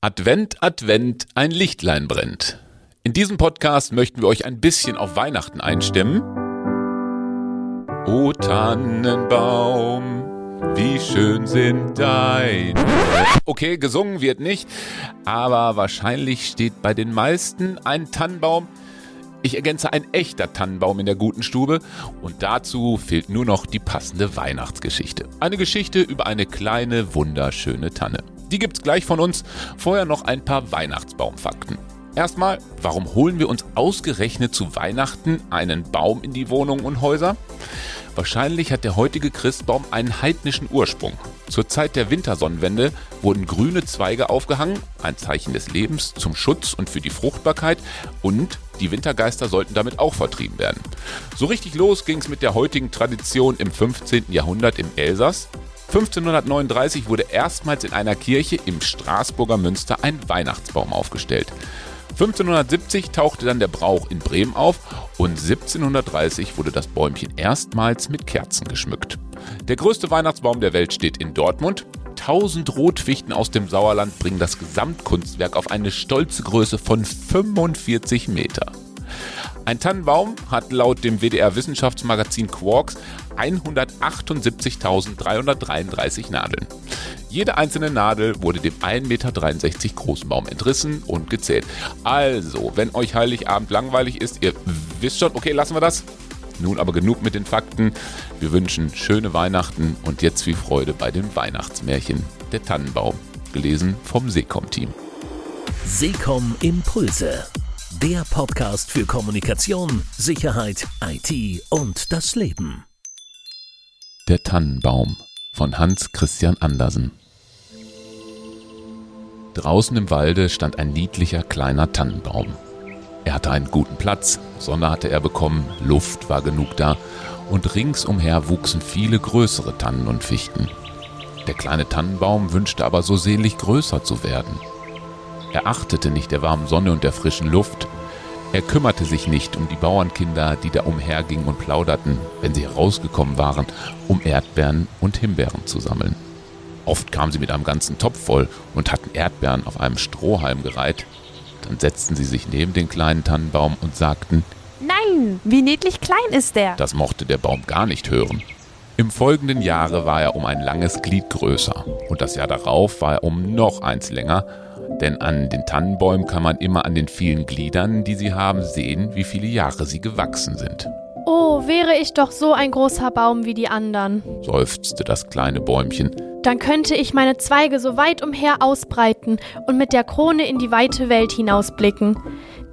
Advent, Advent, ein Lichtlein brennt. In diesem Podcast möchten wir euch ein bisschen auf Weihnachten einstimmen. O Tannenbaum, wie schön sind deine. Okay, gesungen wird nicht, aber wahrscheinlich steht bei den meisten ein Tannenbaum. Ich ergänze ein echter Tannenbaum in der guten Stube und dazu fehlt nur noch die passende Weihnachtsgeschichte. Eine Geschichte über eine kleine, wunderschöne Tanne. Die gibt's gleich von uns. Vorher noch ein paar Weihnachtsbaumfakten. Erstmal, warum holen wir uns ausgerechnet zu Weihnachten einen Baum in die Wohnungen und Häuser? Wahrscheinlich hat der heutige Christbaum einen heidnischen Ursprung. Zur Zeit der Wintersonnenwende wurden grüne Zweige aufgehangen, ein Zeichen des Lebens zum Schutz und für die Fruchtbarkeit und die Wintergeister sollten damit auch vertrieben werden. So richtig los ging es mit der heutigen Tradition im 15. Jahrhundert im Elsass. 1539 wurde erstmals in einer Kirche im Straßburger Münster ein Weihnachtsbaum aufgestellt. 1570 tauchte dann der Brauch in Bremen auf und 1730 wurde das Bäumchen erstmals mit Kerzen geschmückt. Der größte Weihnachtsbaum der Welt steht in Dortmund. 1000 Rotfichten aus dem Sauerland bringen das Gesamtkunstwerk auf eine stolze Größe von 45 Meter. Ein Tannenbaum hat laut dem WDR-Wissenschaftsmagazin Quarks 178.333 Nadeln. Jede einzelne Nadel wurde dem 1,63 Meter großen Baum entrissen und gezählt. Also, wenn euch Heiligabend langweilig ist, ihr wisst schon, okay, lassen wir das. Nun aber genug mit den Fakten. Wir wünschen schöne Weihnachten und jetzt viel Freude bei dem Weihnachtsmärchen Der Tannenbaum, gelesen vom Seekom-Team. Seekom Impulse der Podcast für Kommunikation, Sicherheit, IT und das Leben. Der Tannenbaum von Hans Christian Andersen. Draußen im Walde stand ein niedlicher kleiner Tannenbaum. Er hatte einen guten Platz, Sonne hatte er bekommen, Luft war genug da und ringsumher wuchsen viele größere Tannen und Fichten. Der kleine Tannenbaum wünschte aber so sehnlich größer zu werden. Er achtete nicht der warmen Sonne und der frischen Luft. Er kümmerte sich nicht um die Bauernkinder, die da umhergingen und plauderten, wenn sie herausgekommen waren, um Erdbeeren und Himbeeren zu sammeln. Oft kamen sie mit einem ganzen Topf voll und hatten Erdbeeren auf einem Strohhalm gereiht. Dann setzten sie sich neben den kleinen Tannenbaum und sagten, Nein, wie niedlich klein ist der. Das mochte der Baum gar nicht hören. Im folgenden Jahre war er um ein langes Glied größer und das Jahr darauf war er um noch eins länger denn an den Tannenbäumen kann man immer an den vielen Gliedern, die sie haben, sehen, wie viele Jahre sie gewachsen sind. Oh, wäre ich doch so ein großer Baum wie die anderen, seufzte das kleine Bäumchen. Dann könnte ich meine Zweige so weit umher ausbreiten und mit der Krone in die weite Welt hinausblicken.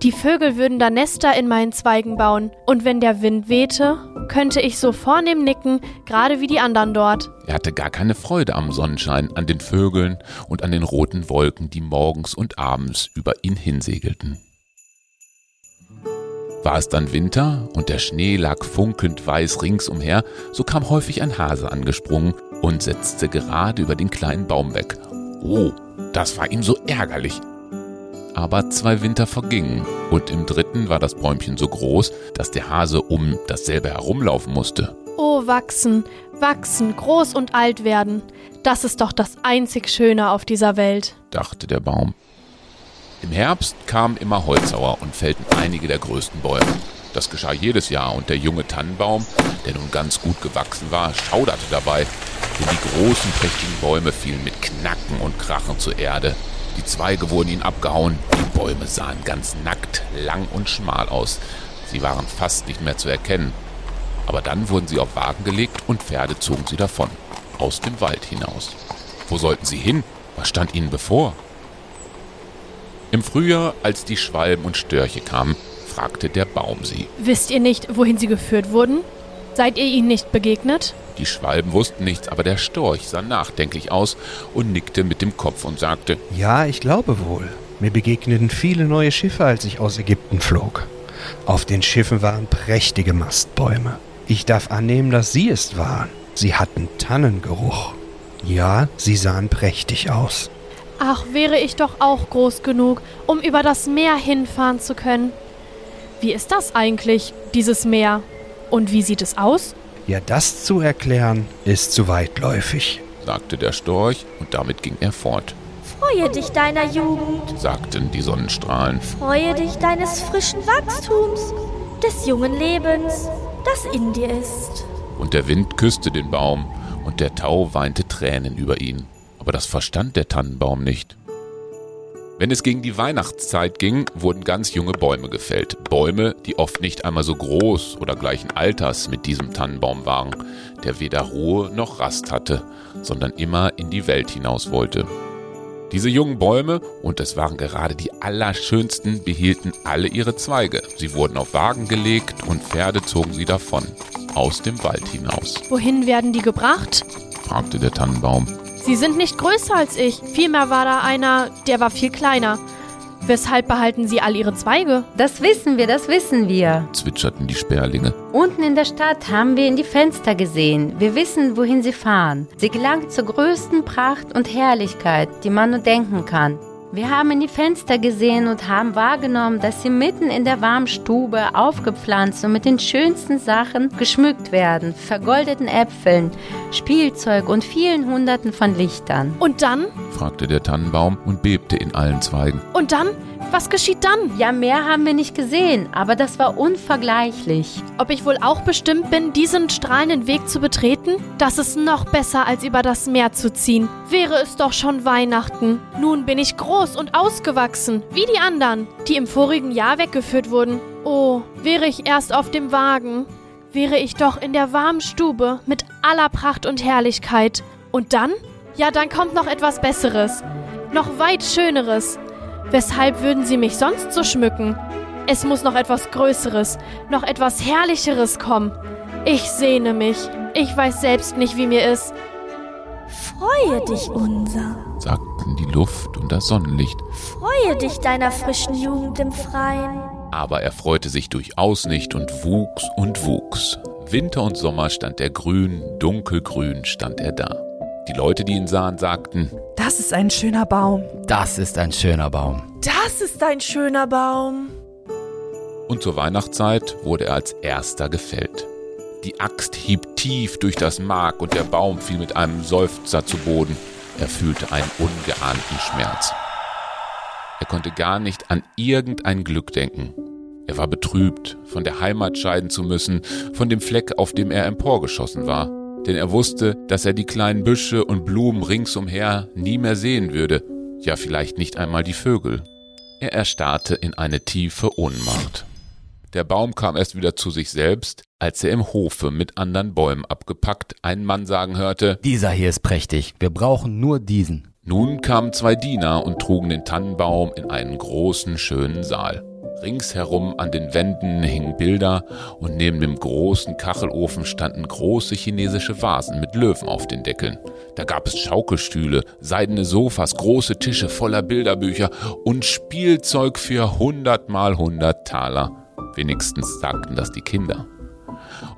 Die Vögel würden da Nester in meinen Zweigen bauen, und wenn der Wind wehte, könnte ich so vornehm nicken, gerade wie die anderen dort. Er hatte gar keine Freude am Sonnenschein, an den Vögeln und an den roten Wolken, die morgens und abends über ihn hinsegelten. War es dann Winter und der Schnee lag funkelnd weiß ringsumher, so kam häufig ein Hase angesprungen und setzte gerade über den kleinen Baum weg. Oh, das war ihm so ärgerlich. Aber zwei Winter vergingen und im dritten war das Bäumchen so groß, dass der Hase um dasselbe herumlaufen musste. Oh, wachsen, wachsen, groß und alt werden. Das ist doch das einzig Schöne auf dieser Welt, dachte der Baum. Im Herbst kamen immer Holzhauer und fällten einige der größten Bäume. Das geschah jedes Jahr und der junge Tannenbaum, der nun ganz gut gewachsen war, schauderte dabei, denn die großen, prächtigen Bäume fielen mit Knacken und Krachen zur Erde die Zweige wurden ihnen abgehauen, die Bäume sahen ganz nackt, lang und schmal aus. Sie waren fast nicht mehr zu erkennen. Aber dann wurden sie auf Wagen gelegt und Pferde zogen sie davon, aus dem Wald hinaus. Wo sollten sie hin? Was stand ihnen bevor? Im Frühjahr, als die Schwalben und Störche kamen, fragte der Baum sie. Wisst ihr nicht, wohin sie geführt wurden? Seid ihr ihnen nicht begegnet? Die Schwalben wussten nichts, aber der Storch sah nachdenklich aus und nickte mit dem Kopf und sagte Ja, ich glaube wohl. Mir begegneten viele neue Schiffe, als ich aus Ägypten flog. Auf den Schiffen waren prächtige Mastbäume. Ich darf annehmen, dass Sie es waren. Sie hatten Tannengeruch. Ja, sie sahen prächtig aus. Ach, wäre ich doch auch groß genug, um über das Meer hinfahren zu können. Wie ist das eigentlich, dieses Meer? Und wie sieht es aus? Ja, das zu erklären, ist zu weitläufig, sagte der Storch, und damit ging er fort. Freue dich deiner Jugend, sagten die Sonnenstrahlen. freue dich deines frischen Wachstums, des jungen Lebens, das in dir ist. Und der Wind küsste den Baum, und der Tau weinte Tränen über ihn. Aber das verstand der Tannenbaum nicht. Wenn es gegen die Weihnachtszeit ging, wurden ganz junge Bäume gefällt. Bäume, die oft nicht einmal so groß oder gleichen Alters mit diesem Tannenbaum waren, der weder Ruhe noch Rast hatte, sondern immer in die Welt hinaus wollte. Diese jungen Bäume, und es waren gerade die allerschönsten, behielten alle ihre Zweige. Sie wurden auf Wagen gelegt und Pferde zogen sie davon, aus dem Wald hinaus, Wohin werden die gebracht? fragte der Tannenbaum. Sie sind nicht größer als ich. Vielmehr war da einer, der war viel kleiner. Weshalb behalten sie all ihre Zweige? Das wissen wir, das wissen wir. zwitscherten die Sperlinge. Unten in der Stadt haben wir in die Fenster gesehen. Wir wissen, wohin sie fahren. Sie gelangt zur größten Pracht und Herrlichkeit, die man nur denken kann. Wir haben in die Fenster gesehen und haben wahrgenommen, dass sie mitten in der warmen Stube aufgepflanzt und mit den schönsten Sachen geschmückt werden. Vergoldeten Äpfeln, Spielzeug und vielen Hunderten von Lichtern. Und dann? fragte der Tannenbaum und bebte in allen Zweigen. Und dann? Was geschieht dann? Ja, mehr haben wir nicht gesehen, aber das war unvergleichlich. Ob ich wohl auch bestimmt bin, diesen strahlenden Weg zu betreten? Das ist noch besser, als über das Meer zu ziehen. Wäre es doch schon Weihnachten. Nun bin ich groß und ausgewachsen, wie die anderen, die im vorigen Jahr weggeführt wurden. Oh, wäre ich erst auf dem Wagen, wäre ich doch in der warmen Stube mit aller Pracht und Herrlichkeit. Und dann? Ja, dann kommt noch etwas Besseres. Noch weit Schöneres. Weshalb würden sie mich sonst so schmücken? Es muss noch etwas Größeres, noch etwas Herrlicheres kommen. Ich sehne mich. Ich weiß selbst nicht, wie mir ist. Freue dich, unser. sagten die Luft und das Sonnenlicht. Freue dich deiner frischen Jugend im Freien. Aber er freute sich durchaus nicht und wuchs und wuchs. Winter und Sommer stand er grün, dunkelgrün stand er da. Die Leute, die ihn sahen, sagten, Das ist ein schöner Baum. Das ist ein schöner Baum. Das ist ein schöner Baum. und zur Weihnachtszeit wurde er als erster gefällt. Die Axt hieb tief durch das Mark und der Baum fiel mit einem Seufzer zu Boden. Er fühlte einen ungeahnten Schmerz. Er konnte gar nicht an irgendein Glück denken. Er war betrübt, von der Heimat scheiden zu müssen, von dem Fleck, auf dem er emporgeschossen war. Denn er wusste, dass er die kleinen Büsche und Blumen ringsumher nie mehr sehen würde, ja vielleicht nicht einmal die Vögel. Er erstarrte in eine tiefe Ohnmacht. Der Baum kam erst wieder zu sich selbst, als er im Hofe mit anderen Bäumen abgepackt einen Mann sagen hörte, Dieser hier ist prächtig. Wir brauchen nur diesen. nun kamen zwei Diener und trugen den Tannenbaum in einen großen, schönen Saal. Ringsherum an den Wänden hingen Bilder und neben dem großen Kachelofen standen große chinesische Vasen mit Löwen auf den Deckeln. Da gab es Schaukelstühle, seidene Sofas, große Tische voller Bilderbücher und Spielzeug für hundert mal hundert Taler. Wenigstens sagten das die Kinder.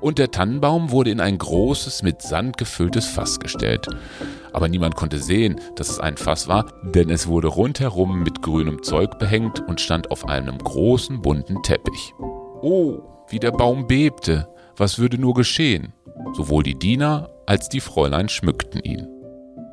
Und der Tannenbaum wurde in ein großes, mit Sand gefülltes Fass gestellt. Aber niemand konnte sehen, dass es ein Fass war, denn es wurde rundherum mit grünem Zeug behängt und stand auf einem großen bunten Teppich. Oh, wie der Baum bebte! Was würde nur geschehen? Sowohl die Diener als die Fräulein schmückten ihn.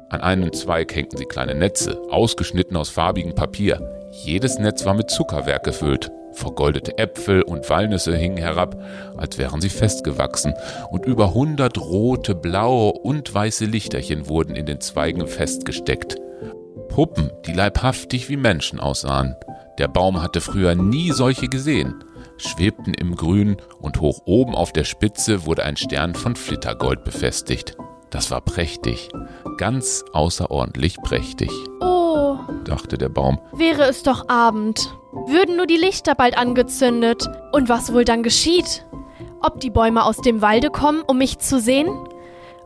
An einem Zweig hängten sie kleine Netze, ausgeschnitten aus farbigem Papier. Jedes Netz war mit Zuckerwerk gefüllt. Vergoldete Äpfel und Walnüsse hingen herab, als wären sie festgewachsen, und über hundert rote, blaue und weiße Lichterchen wurden in den Zweigen festgesteckt. Puppen, die leibhaftig wie Menschen aussahen. Der Baum hatte früher nie solche gesehen, schwebten im Grün und hoch oben auf der Spitze wurde ein Stern von Flittergold befestigt. Das war prächtig, ganz außerordentlich prächtig, Oh, dachte der Baum. wäre es doch Abend. Würden nur die Lichter bald angezündet. Und was wohl dann geschieht? Ob die Bäume aus dem Walde kommen, um mich zu sehen?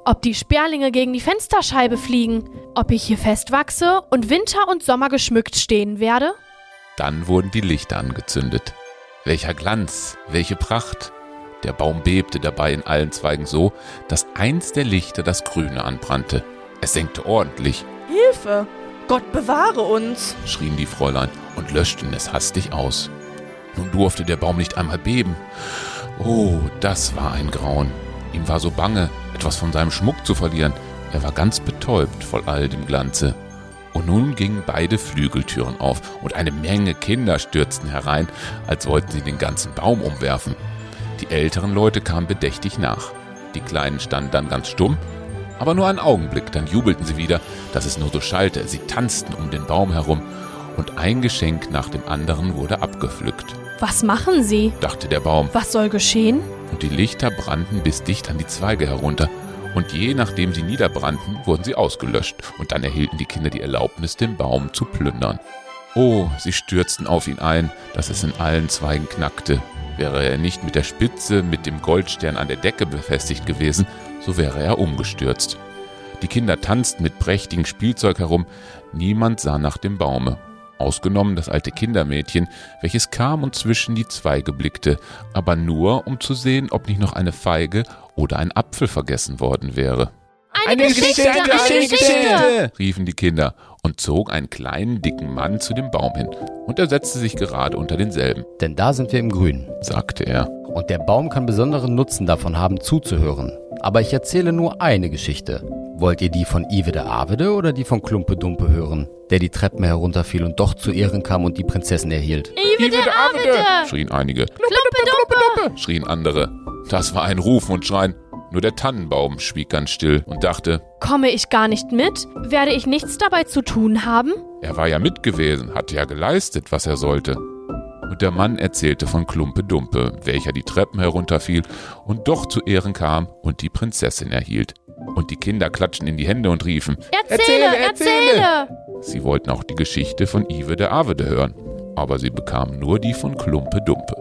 Ob die Sperlinge gegen die Fensterscheibe fliegen? Ob ich hier festwachse und Winter und Sommer geschmückt stehen werde? Dann wurden die Lichter angezündet. Welcher Glanz, welche Pracht! Der Baum bebte dabei in allen Zweigen so, dass eins der Lichter das Grüne anbrannte. Es senkte ordentlich, Hilfe! Gott bewahre uns! schrien die Fräulein und löschten es hastig aus. Nun durfte der Baum nicht einmal beben. Oh, das war ein Grauen. Ihm war so bange, etwas von seinem Schmuck zu verlieren. Er war ganz betäubt voll all dem Glanze. Und nun gingen beide Flügeltüren auf und eine Menge Kinder stürzten herein, als wollten sie den ganzen Baum umwerfen. Die älteren Leute kamen bedächtig nach. Die Kleinen standen dann ganz stumm, aber nur einen Augenblick, dann jubelten sie wieder, dass es nur so schallte. Sie tanzten um den Baum herum und ein Geschenk nach dem anderen wurde abgepflückt, Was machen Sie? dachte der Baum. Was soll geschehen? Und die Lichter brannten bis dicht an die Zweige herunter. Und je nachdem sie niederbrannten, wurden sie ausgelöscht. Und dann erhielten die Kinder die Erlaubnis, den Baum zu plündern. Oh, sie stürzten auf ihn ein, dass es in allen Zweigen knackte. Wäre er nicht mit der Spitze mit dem Goldstern an der Decke befestigt gewesen, so wäre er umgestürzt. Die Kinder tanzten mit prächtigem Spielzeug herum, niemand sah nach dem Baume. Ausgenommen das alte Kindermädchen, welches kam und zwischen die Zweige blickte, aber nur, um zu sehen, ob nicht noch eine Feige oder ein Apfel vergessen worden wäre. Eine, Geschichte, eine Geschichte! riefen die Kinder und zogen einen kleinen, dicken Mann zu dem Baum hin. Und er setzte sich gerade unter denselben, Denn da sind wir im Grünen. sagte er. Und der Baum kann besonderen Nutzen davon haben, zuzuhören. Aber ich erzähle nur eine Geschichte. Wollt ihr die von Ive der Avede oder die von Klumpe Dumpe hören, der die Treppen herunterfiel und doch zu Ehren kam und die Prinzessin erhielt? Ive der Avede! schrien einige, Klumpe Dumpe! schrien andere. Das war ein Rufen und Schreien. Nur der Tannenbaum schwieg ganz still und dachte, Komme ich gar nicht mit? Werde ich nichts dabei zu tun haben? er war ja mit gewesen, hatte ja geleistet, was er sollte. Und der Mann erzählte von Klumpe Dumpe, welcher die Treppen herunterfiel und doch zu Ehren kam und die Prinzessin erhielt. Und die Kinder klatschten in die Hände und riefen, Erzähle, erzähle! Sie wollten auch die Geschichte von Ive der Avede hören, aber sie bekamen nur die von Klumpe Dumpe.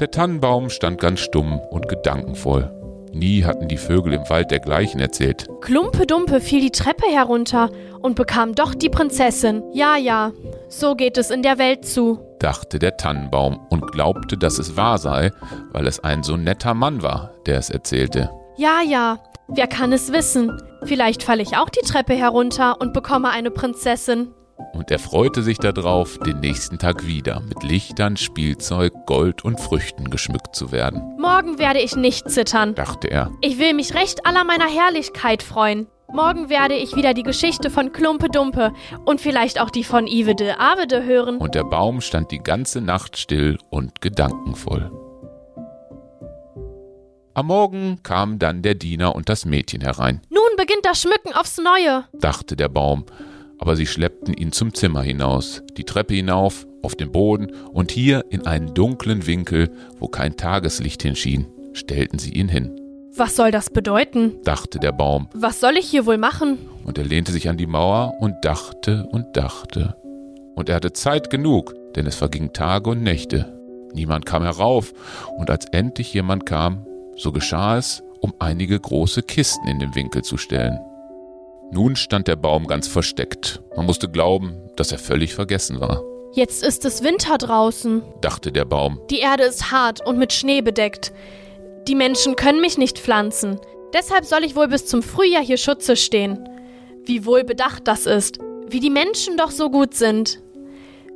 Der Tannenbaum stand ganz stumm und gedankenvoll. Nie hatten die Vögel im Wald dergleichen erzählt. Klumpe Dumpe fiel die Treppe herunter und bekam doch die Prinzessin. Ja, ja, so geht es in der Welt zu. dachte der Tannenbaum und glaubte, dass es wahr sei, weil es ein so netter Mann war, der es erzählte. Ja, ja, wer kann es wissen? Vielleicht falle ich auch die Treppe herunter und bekomme eine Prinzessin. Und er freute sich darauf, den nächsten Tag wieder mit Lichtern, Spielzeug, Gold und Früchten geschmückt zu werden, Morgen werde ich nicht zittern. dachte er. Ich will mich recht aller meiner Herrlichkeit freuen. Morgen werde ich wieder die Geschichte von Klumpe Dumpe und vielleicht auch die von Ive de Avede hören. Und der Baum stand die ganze Nacht still und gedankenvoll. Am Morgen kamen dann der Diener und das Mädchen herein, Nun beginnt das Schmücken aufs Neue. dachte der Baum, aber sie schleppten ihn zum Zimmer hinaus, die Treppe hinauf, auf den Boden und hier in einen dunklen Winkel, wo kein Tageslicht hinschien, stellten sie ihn hin, Was soll das bedeuten? dachte der Baum, Was soll ich hier wohl machen? und er lehnte sich an die Mauer und dachte und dachte. Und er hatte Zeit genug, denn es vergingen Tage und Nächte. Niemand kam herauf, und als endlich jemand kam, so geschah es, um einige große Kisten in den Winkel zu stellen. Nun stand der Baum ganz versteckt. Man musste glauben, dass er völlig vergessen war, Jetzt ist es Winter draußen. dachte der Baum. Die Erde ist hart und mit Schnee bedeckt. Die Menschen können mich nicht pflanzen. Deshalb soll ich wohl bis zum Frühjahr hier Schutze stehen. Wie wohl bedacht das ist. Wie die Menschen doch so gut sind.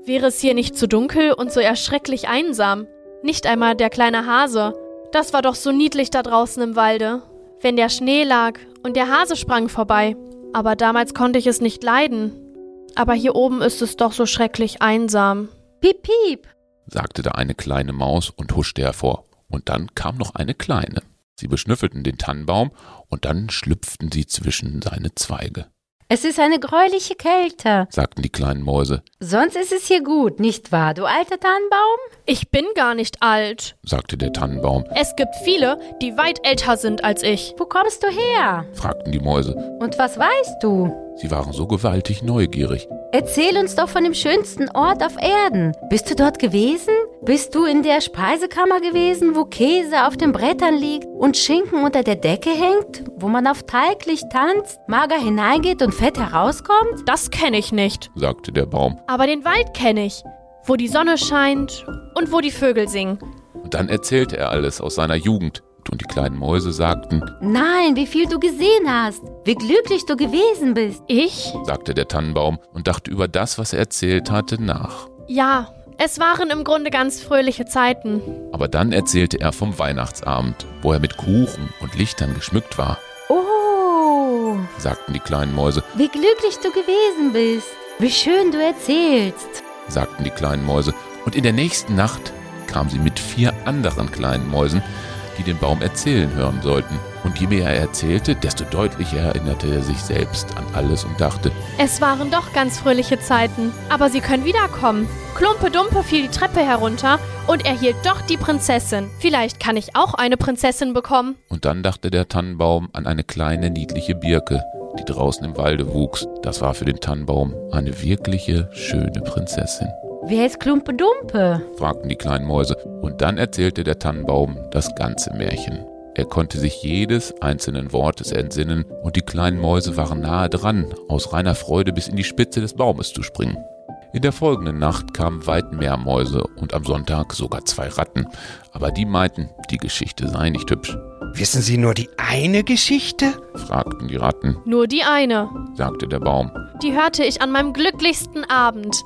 Wäre es hier nicht zu dunkel und so erschrecklich einsam. Nicht einmal der kleine Hase. Das war doch so niedlich da draußen im Walde. Wenn der Schnee lag und der Hase sprang vorbei. Aber damals konnte ich es nicht leiden. Aber hier oben ist es doch so schrecklich einsam. Piep, piep. sagte da eine kleine Maus und huschte hervor. Und dann kam noch eine kleine. Sie beschnüffelten den Tannenbaum und dann schlüpften sie zwischen seine Zweige, Es ist eine gräuliche Kälte. sagten die kleinen Mäuse, Sonst ist es hier gut, nicht wahr, du alter Tannenbaum? Ich bin gar nicht alt. sagte der Tannenbaum, Es gibt viele, die weit älter sind als ich. Wo kommst du her? fragten die Mäuse. Und was weißt du? Sie waren so gewaltig neugierig. Erzähl uns doch von dem schönsten Ort auf Erden. Bist du dort gewesen? Bist du in der Speisekammer gewesen, wo Käse auf den Brettern liegt und Schinken unter der Decke hängt, wo man auf Teiglicht tanzt, mager hineingeht und fett herauskommt? Das kenne ich nicht. sagte der Baum. Aber den Wald kenne ich, wo die Sonne scheint und wo die Vögel singen. Und dann erzählte er alles aus seiner Jugend. Und die kleinen Mäuse sagten, Nein, wie viel du gesehen hast, wie glücklich du gewesen bist. Ich? sagte der Tannenbaum und dachte über das, was er erzählt hatte, nach. Ja, es waren im Grunde ganz fröhliche Zeiten. Aber dann erzählte er vom Weihnachtsabend, wo er mit Kuchen und Lichtern geschmückt war, Oh, sagten die kleinen Mäuse, Wie glücklich du gewesen bist. Wie schön du erzählst. sagten die kleinen Mäuse. Und in der nächsten Nacht kam sie mit vier anderen kleinen Mäusen, die den Baum erzählen hören sollten. Und je mehr er erzählte, desto deutlicher erinnerte er sich selbst an alles und dachte, Es waren doch ganz fröhliche Zeiten, aber sie können wiederkommen. Klumpe Dumpe fiel die Treppe herunter und erhielt doch die Prinzessin. Vielleicht kann ich auch eine Prinzessin bekommen. Und dann dachte der Tannenbaum an eine kleine niedliche Birke, die draußen im Walde wuchs. Das war für den Tannenbaum eine wirkliche schöne Prinzessin, Wer ist Klumpe Dumpe? fragten die kleinen Mäuse. Und dann erzählte der Tannenbaum das ganze Märchen. Er konnte sich jedes einzelnen Wortes entsinnen, und die kleinen Mäuse waren nahe dran, aus reiner Freude bis in die Spitze des Baumes zu springen. In der folgenden Nacht kamen weit mehr Mäuse und am Sonntag sogar zwei Ratten, aber die meinten, die Geschichte sei nicht hübsch. Wissen Sie nur die eine Geschichte? fragten die Ratten, Nur die eine. sagte der Baum. Die hörte ich an meinem glücklichsten Abend.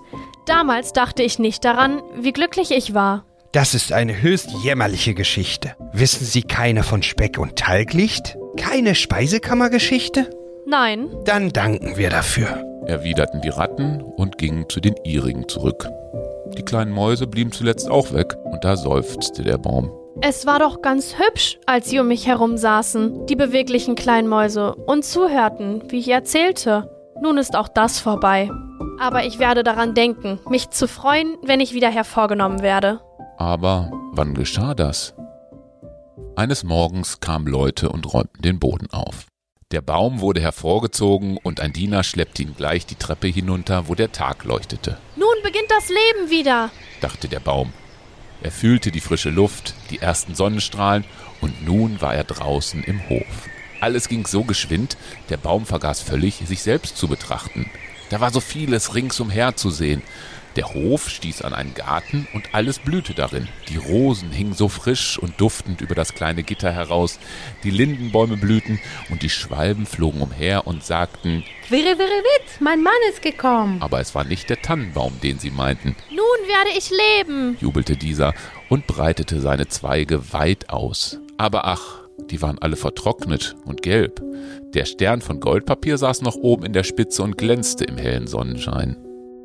Damals dachte ich nicht daran, wie glücklich ich war. Das ist eine höchst jämmerliche Geschichte. Wissen Sie keine von Speck und Talglicht? Keine Speisekammergeschichte? Nein, Dann danken wir dafür. erwiderten die Ratten und gingen zu den ihrigen zurück. Die kleinen Mäuse blieben zuletzt auch weg, und da seufzte der Baum. es war doch ganz hübsch, als sie um mich herum saßen, die beweglichen kleinen Mäuse, und zuhörten, wie ich erzählte. Nun ist auch das vorbei. Aber ich werde daran denken, mich zu freuen, wenn ich wieder hervorgenommen werde. Aber wann geschah das? Eines Morgens kamen Leute und räumten den Boden auf. Der Baum wurde hervorgezogen und ein Diener schleppte ihn gleich die Treppe hinunter, wo der Tag leuchtete, Nun beginnt das Leben wieder. dachte der Baum. Er fühlte die frische Luft, die ersten Sonnenstrahlen und nun war er draußen im Hof. Alles ging so geschwind, der Baum vergaß völlig, sich selbst zu betrachten. Da war so vieles ringsumher zu sehen. Der Hof stieß an einen Garten und alles blühte darin. Die Rosen hingen so frisch und duftend über das kleine Gitter heraus, die Lindenbäume blühten und die Schwalben flogen umher und sagten, Quirrewirrewit, mein Mann ist gekommen. aber es war nicht der Tannenbaum, den sie meinten, Nun werde ich leben. jubelte dieser und breitete seine Zweige weit aus. Aber ach, die waren alle vertrocknet und gelb. Der Stern von Goldpapier saß noch oben in der Spitze und glänzte im hellen Sonnenschein.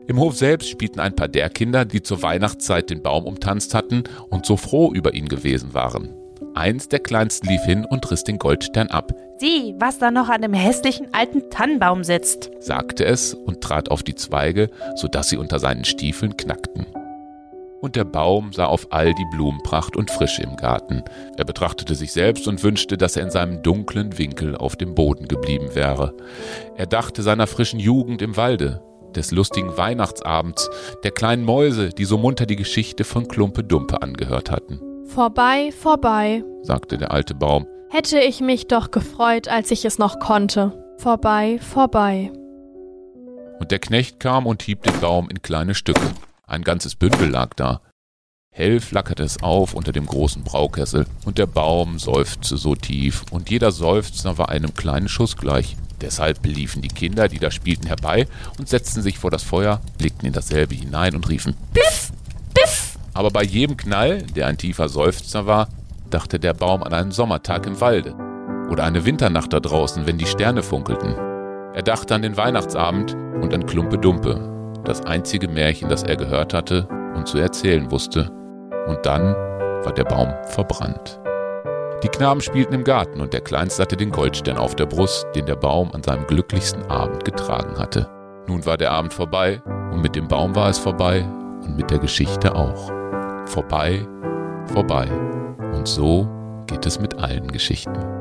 Im Hof selbst spielten ein paar der Kinder, die zur Weihnachtszeit den Baum umtanzt hatten und so froh über ihn gewesen waren. Eins der Kleinsten lief hin und riss den Goldstern ab, Sieh, was da noch an dem hässlichen alten Tannenbaum sitzt. sagte es und trat auf die Zweige, sodass sie unter seinen Stiefeln knackten. Und der Baum sah auf all die Blumenpracht und Frische im Garten. Er betrachtete sich selbst und wünschte, dass er in seinem dunklen Winkel auf dem Boden geblieben wäre. Er dachte seiner frischen Jugend im Walde, des lustigen Weihnachtsabends, der kleinen Mäuse, die so munter die Geschichte von Klumpe Dumpe angehört hatten, Vorbei, vorbei. sagte der alte Baum. Hätte ich mich doch gefreut, als ich es noch konnte. Vorbei, vorbei. Und der Knecht kam und hieb den Baum in kleine Stücke. Ein ganzes Bündel lag da. Hell flackerte es auf unter dem großen Braukessel, und der Baum seufzte so tief, und jeder Seufzer war einem kleinen Schuss gleich. Deshalb liefen die Kinder, die da spielten, herbei und setzten sich vor das Feuer, blickten in dasselbe hinein und riefen Piff, Piff. Aber bei jedem Knall, der ein tiefer Seufzer war, dachte der Baum an einen Sommertag im Walde oder eine Winternacht da draußen, wenn die Sterne funkelten. Er dachte an den Weihnachtsabend und an Klumpe Dumpe, das einzige Märchen, das er gehört hatte und zu erzählen wusste. Und dann war der Baum verbrannt. Die Knaben spielten im Garten und der Kleinste hatte den Goldstern auf der Brust, den der Baum an seinem glücklichsten Abend getragen hatte. Nun war der Abend vorbei und mit dem Baum war es vorbei und mit der Geschichte auch. Vorbei, vorbei. Und so geht es mit allen Geschichten.